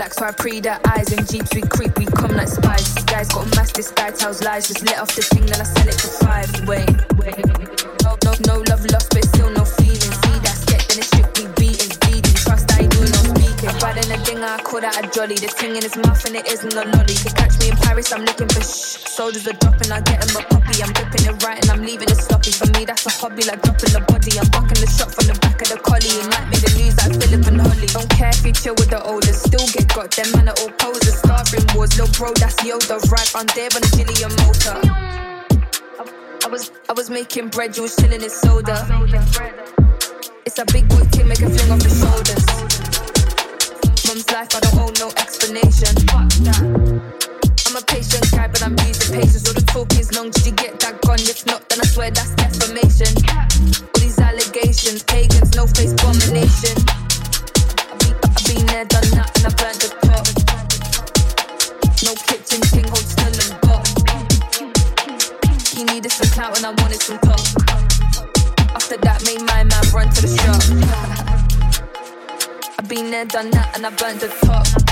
I pre that eyes and jeeps we creep, we come like spies. These guys got mass, this guy tells lies. Just let off the thing, then I sell it for five. Wait, wait. No, no, no love lost, but still no feeling. See that sketch, then it's strictly But then a thing I call that a jolly. The thing in his mouth and it isn't a lolly. They catch me in Paris, I'm looking for shh. Soldiers are dropping, I get him a puppy. I'm ripping it right and I'm leaving it sloppy. For me, that's a hobby, like dropping the body. I'm bucking the shot from the back of the collie. It might make the news like Philip and Holly. Don't care if you chill with the oldest, still get got them man are all posers. Starving wars, little bro, that's Yoda. Right, I'm there on a Gillian motor. I, was I was making bread, you was chilling in soda. It's a big boy thing, make a fling off the shoulders. Life, I don't owe no explanation. Fuck that. I'm a patient guy, but I'm losing patience. All the talk is long, did you get that gone? If not, then I swear that's defamation. All these allegations, pagans, no face abomination. I've been, there, done that, and I burnt the top. No kitchen king, hold still and got. He needed some clout, and I wanted some talk. After that, made my man run to the shop. I've been there, done that, and I burnt the top.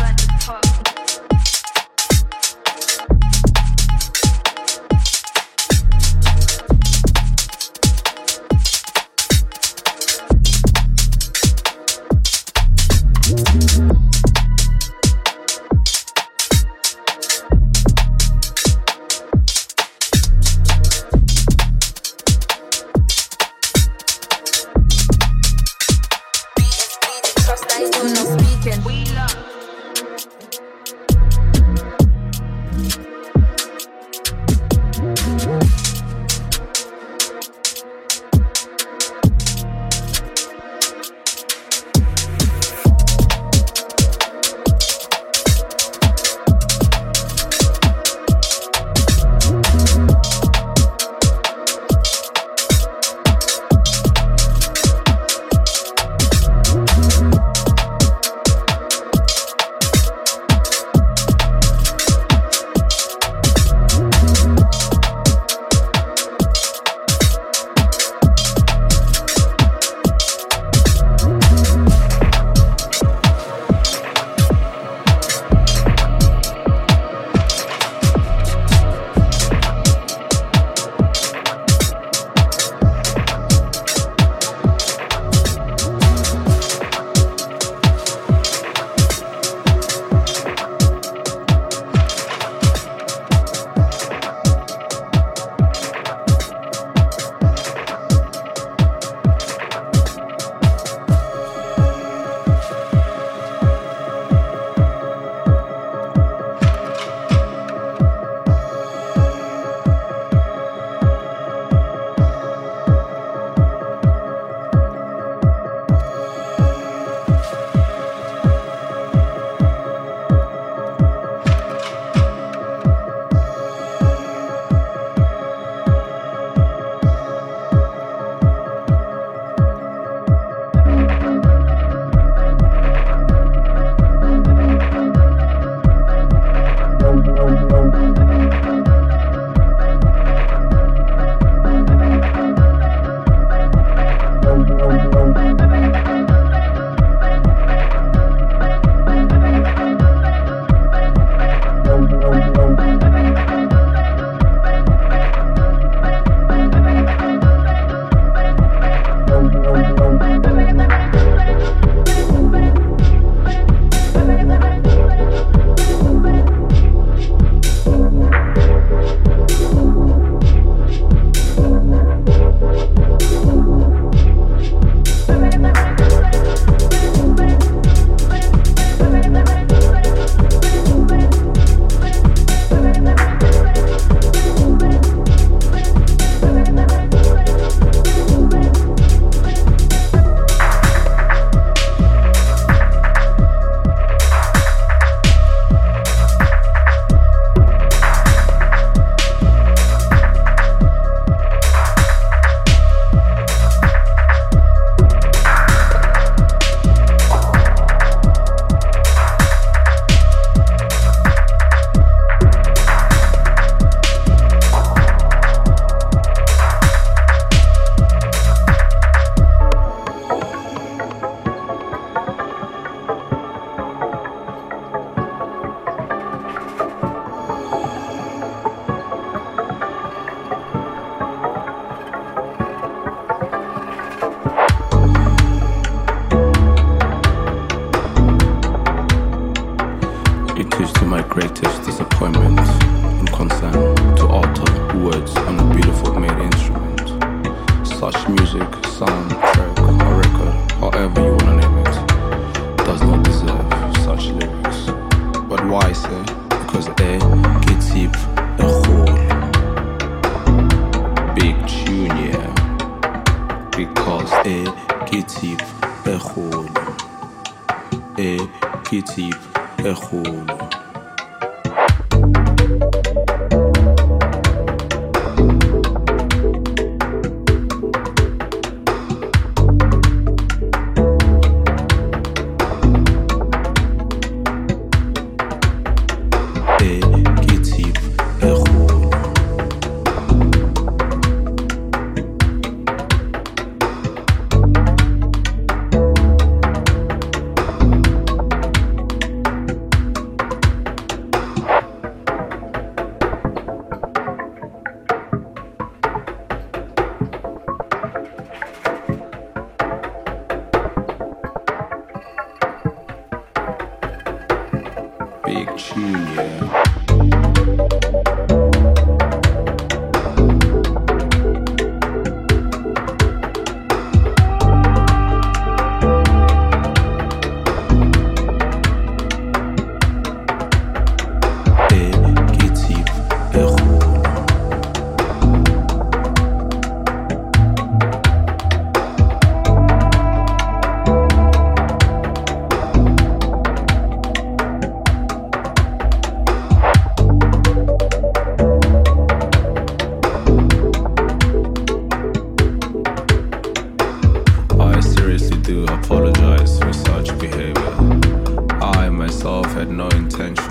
E kitip e